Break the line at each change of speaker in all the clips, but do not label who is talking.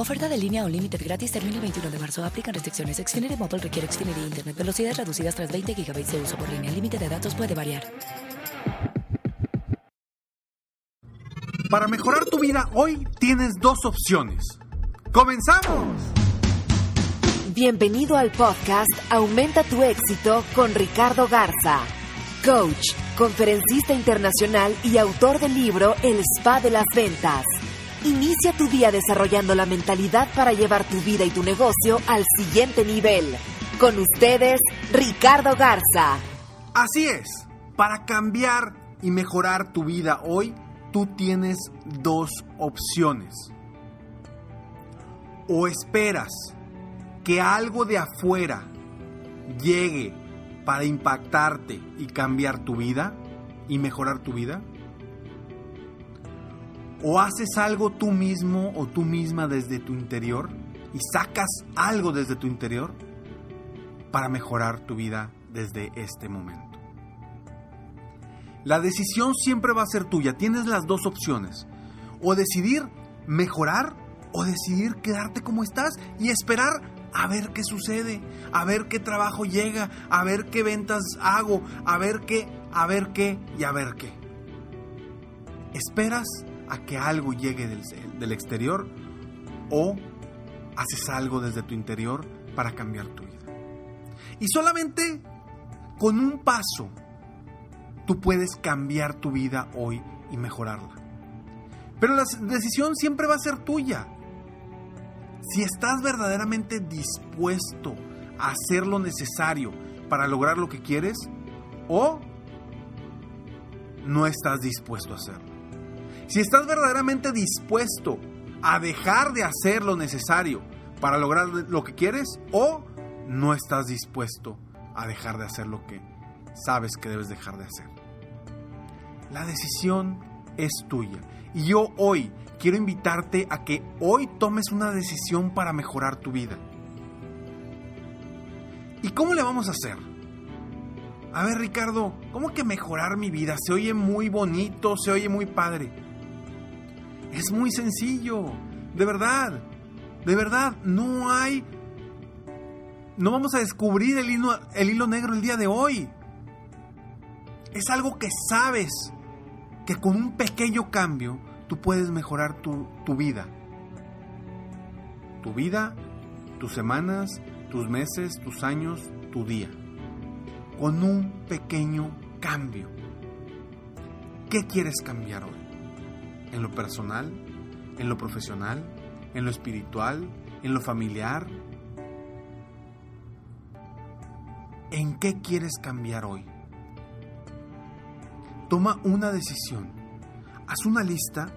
Oferta de línea o límite gratis termina el 21 de marzo. Aplican restricciones. Xfinity Mobile requiere Xfinity Internet. Velocidades reducidas tras 20 GB de uso por línea. El límite de datos puede variar.
Para mejorar tu vida hoy tienes dos opciones. ¡Comenzamos!
Bienvenido al podcast Aumenta tu éxito con Ricardo Garza, coach, conferencista internacional y autor del libro El Spa de las Ventas. Inicia tu día desarrollando la mentalidad para llevar tu vida y tu negocio al siguiente nivel. Con ustedes, Ricardo Garza.
Así es, para cambiar y mejorar tu vida hoy, tú tienes dos opciones. O esperas que algo de afuera llegue para impactarte y cambiar tu vida y mejorar tu vida. O haces algo tú mismo o tú misma desde tu interior y sacas algo desde tu interior para mejorar tu vida desde este momento. La decisión siempre va a ser tuya. Tienes las dos opciones. O decidir mejorar o decidir quedarte como estás y esperar a ver qué sucede, a ver qué trabajo llega, a ver qué ventas hago, a ver qué, a ver qué y a ver qué. ¿Esperas a que algo llegue del, del exterior o haces algo desde tu interior para cambiar tu vida? Y solamente con un paso tú puedes cambiar tu vida hoy y mejorarla. Pero la decisión siempre va a ser tuya. Si estás verdaderamente dispuesto a hacer lo necesario para lograr lo que quieres o no estás dispuesto a hacerlo. Si estás verdaderamente dispuesto a dejar de hacer lo necesario para lograr lo que quieres o no estás dispuesto a dejar de hacer lo que sabes que debes dejar de hacer. La decisión es tuya. Y yo hoy quiero invitarte a que hoy tomes una decisión para mejorar tu vida. ¿Y cómo le vamos a hacer? A ver, Ricardo, ¿cómo que mejorar mi vida? Se oye muy bonito, se oye muy padre. Es muy sencillo, de verdad, de verdad, no hay... No vamos a descubrir el hilo, negro el día de hoy. Es algo que sabes, que con un pequeño cambio tú puedes mejorar tu, tu vida. Tu vida, tus semanas, tus meses, tus años, tu día. Con un pequeño cambio. ¿Qué quieres cambiar hoy? ¿En lo personal? ¿En lo profesional? ¿En lo espiritual? ¿En lo familiar? ¿En qué quieres cambiar hoy? Toma una decisión. Haz una lista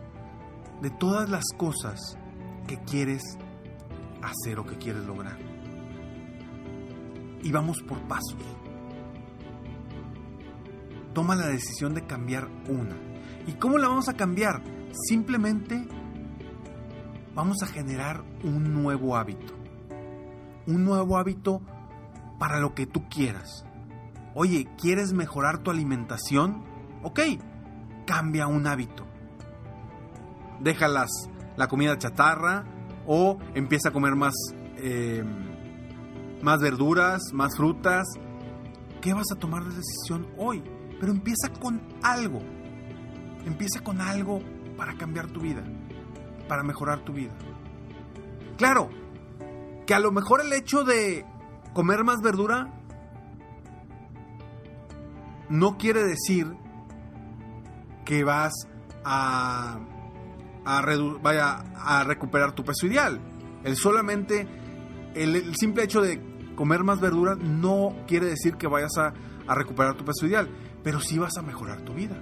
de todas las cosas que quieres hacer o que quieres lograr. Y vamos por pasos. Toma la decisión de cambiar una. ¿Y cómo la vamos a cambiar? Simplemente vamos a generar un nuevo hábito. Un nuevo hábito para lo que tú quieras. Oye, ¿quieres mejorar tu alimentación? Ok, cambia un hábito. Déjalas la comida chatarra o empieza a comer más, eh, más verduras, más frutas. ¿Qué vas a tomar de decisión hoy? Pero empieza con algo. Empieza con algo para cambiar tu vida, para mejorar tu vida. Claro, que a lo mejor el hecho de comer más verdura no quiere decir que vas a, a, vaya, a recuperar tu peso ideal. El solamente, el, simple hecho de comer más verdura no quiere decir que vayas a, a recuperar tu peso ideal, pero sí vas a mejorar tu vida.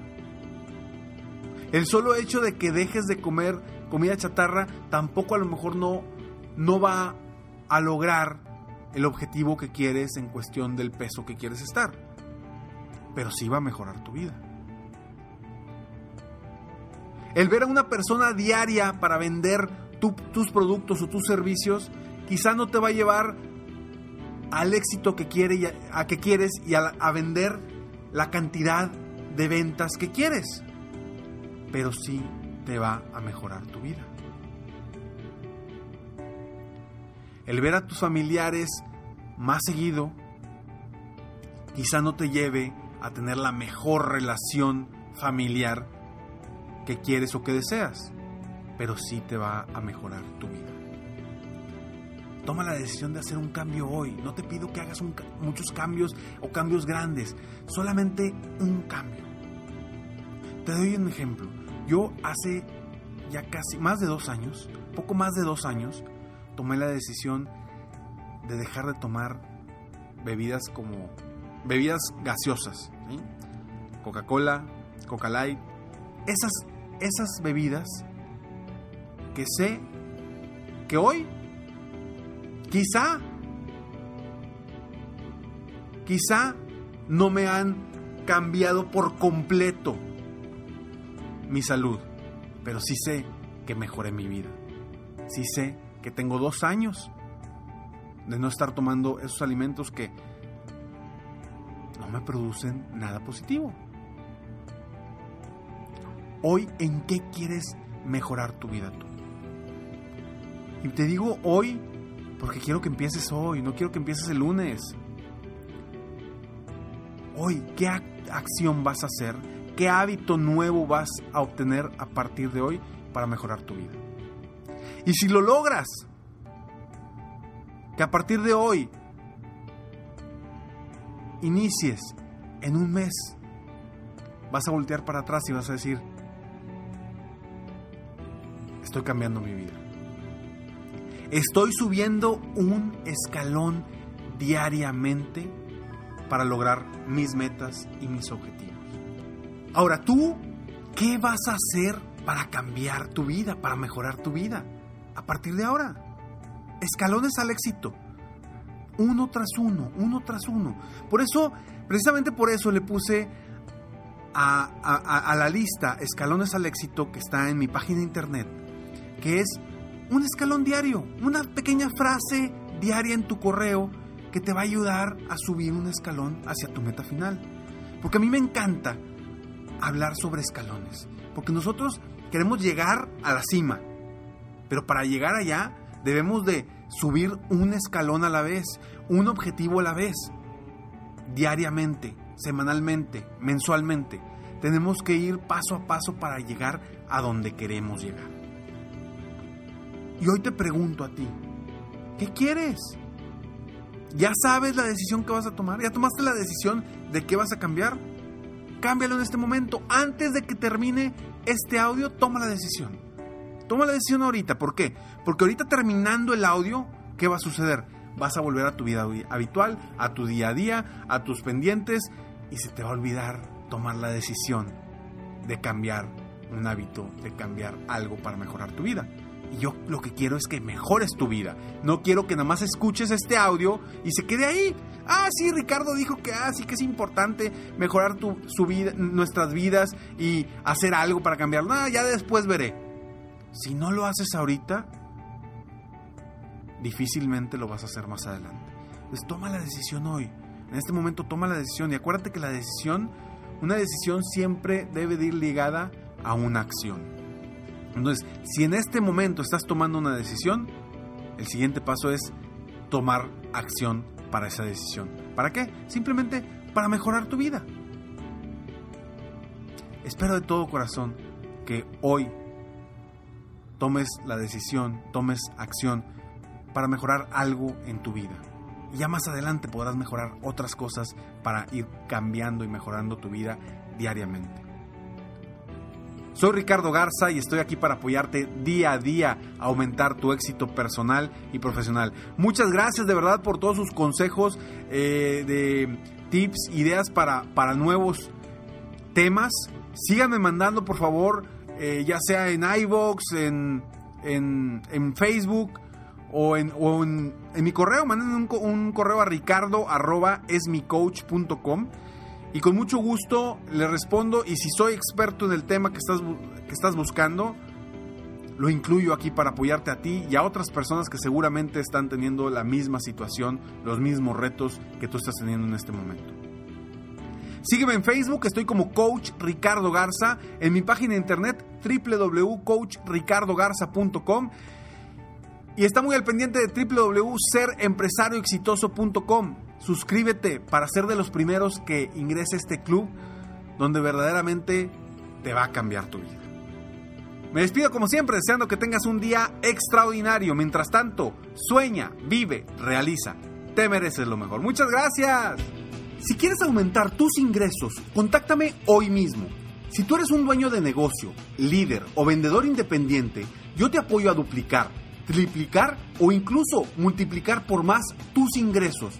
El solo hecho de que dejes de comer comida chatarra tampoco a lo mejor no, no va a lograr el objetivo que quieres en cuestión del peso que quieres estar. Pero sí va a mejorar tu vida. El ver a una persona diaria para vender tus productos o tus servicios quizá no te va a llevar al éxito que, quiere a, que quieres y a vender la cantidad de ventas que quieres. Pero sí te va a mejorar tu vida. El ver a tus familiares más seguido quizá no te lleve a tener la mejor relación familiar que quieres o que deseas, pero sí te va a mejorar tu vida. Toma la decisión de hacer un cambio hoy. No te pido que hagas muchos cambios o cambios grandes, solamente un cambio. Te doy un ejemplo. Yo hace ya casi más de dos años, poco más de dos años, tomé la decisión de dejar de tomar bebidas como bebidas gaseosas, Coca-Cola, Coca-Light, esas, esas bebidas que sé que hoy quizá quizá no me han cambiado por completo mi salud, pero sí sé que mejoré mi vida. Sí sé que tengo dos años de no estar tomando esos alimentos que no me producen nada positivo. Hoy, ¿en qué quieres mejorar tu vida tú? Y te digo hoy porque quiero que empieces hoy, no quiero que empieces el lunes. Hoy, ¿qué acción vas a hacer? ¿Qué hábito nuevo vas a obtener a partir de hoy para mejorar tu vida? Y si lo logras, que a partir de hoy inicies en un mes, vas a voltear para atrás y vas a decir, estoy cambiando mi vida. Estoy subiendo un escalón diariamente para lograr mis metas y mis objetivos. Ahora tú, ¿qué vas a hacer para cambiar tu vida, para mejorar tu vida a partir de ahora? Escalones al éxito. Uno tras uno, uno tras uno. Por eso, precisamente por eso le puse a, la lista Escalones al éxito que está en mi página de internet que es un escalón diario, una pequeña frase diaria en tu correo que te va a ayudar a subir un escalón hacia tu meta final. Porque a mí me encanta hablar sobre escalones, porque nosotros queremos llegar a la cima, pero para llegar allá debemos de subir un escalón a la vez, un objetivo a la vez, diariamente, semanalmente, mensualmente. Tenemos que ir paso a paso para llegar a donde queremos llegar. Y hoy te pregunto a ti, ¿qué quieres? ¿Ya sabes la decisión que vas a tomar? ¿Ya tomaste la decisión de qué vas a cambiar? Cámbialo en este momento. Antes de que termine este audio, toma la decisión. Toma la decisión ahorita. ¿Por qué? Porque ahorita terminando el audio, ¿qué va a suceder? Vas a volver a tu vida habitual, a tu día a día, a tus pendientes y se te va a olvidar tomar la decisión de cambiar un hábito, de cambiar algo para mejorar tu vida. Y yo lo que quiero es que mejores tu vida. No quiero que nada más escuches este audio y se quede ahí. Ah, sí, Ricardo dijo que ah, sí que es importante mejorar tu, vida, nuestras vidas y hacer algo para cambiarlo. Ah, ya después veré. Si no lo haces ahorita, difícilmente lo vas a hacer más adelante. Pues toma la decisión hoy. En este momento toma la decisión y acuérdate que la decisión, una decisión siempre debe de ir ligada a una acción. Entonces, si en este momento estás tomando una decisión, el siguiente paso es tomar acción para esa decisión. ¿Para qué? Simplemente para mejorar tu vida. Espero de todo corazón que hoy tomes la decisión, tomes acción para mejorar algo en tu vida. Y ya más adelante podrás mejorar otras cosas para ir cambiando y mejorando tu vida diariamente. Soy Ricardo Garza y estoy aquí para apoyarte día a día a aumentar tu éxito personal y profesional. Muchas gracias de verdad por todos sus consejos eh, de tips, ideas para, para nuevos temas. Síganme mandando por favor, eh, ya sea en iVoox, en, en, en Facebook o en, o en, mi correo. Manden un, un correo a ricardo arroba esmicoach.com y con mucho gusto le respondo y si soy experto en el tema que estás, que estás buscando, lo incluyo aquí para apoyarte a ti y a otras personas que seguramente están teniendo la misma situación, los mismos retos que tú estás teniendo en este momento. Sígueme en Facebook, estoy como Coach Ricardo Garza, en mi página de internet www.coachricardogarza.com y está muy al pendiente de www.serempresarioexitoso.com. Suscríbete para ser de los primeros que ingrese a este club donde verdaderamente te va a cambiar tu vida. Me despido como siempre deseando que tengas un día extraordinario. Mientras tanto, sueña, vive, realiza. Te mereces lo mejor. Muchas gracias. Si quieres aumentar tus ingresos, contáctame hoy mismo. Si tú eres un dueño de negocio, líder o vendedor independiente, yo te apoyo a duplicar, triplicar o incluso multiplicar por más tus ingresos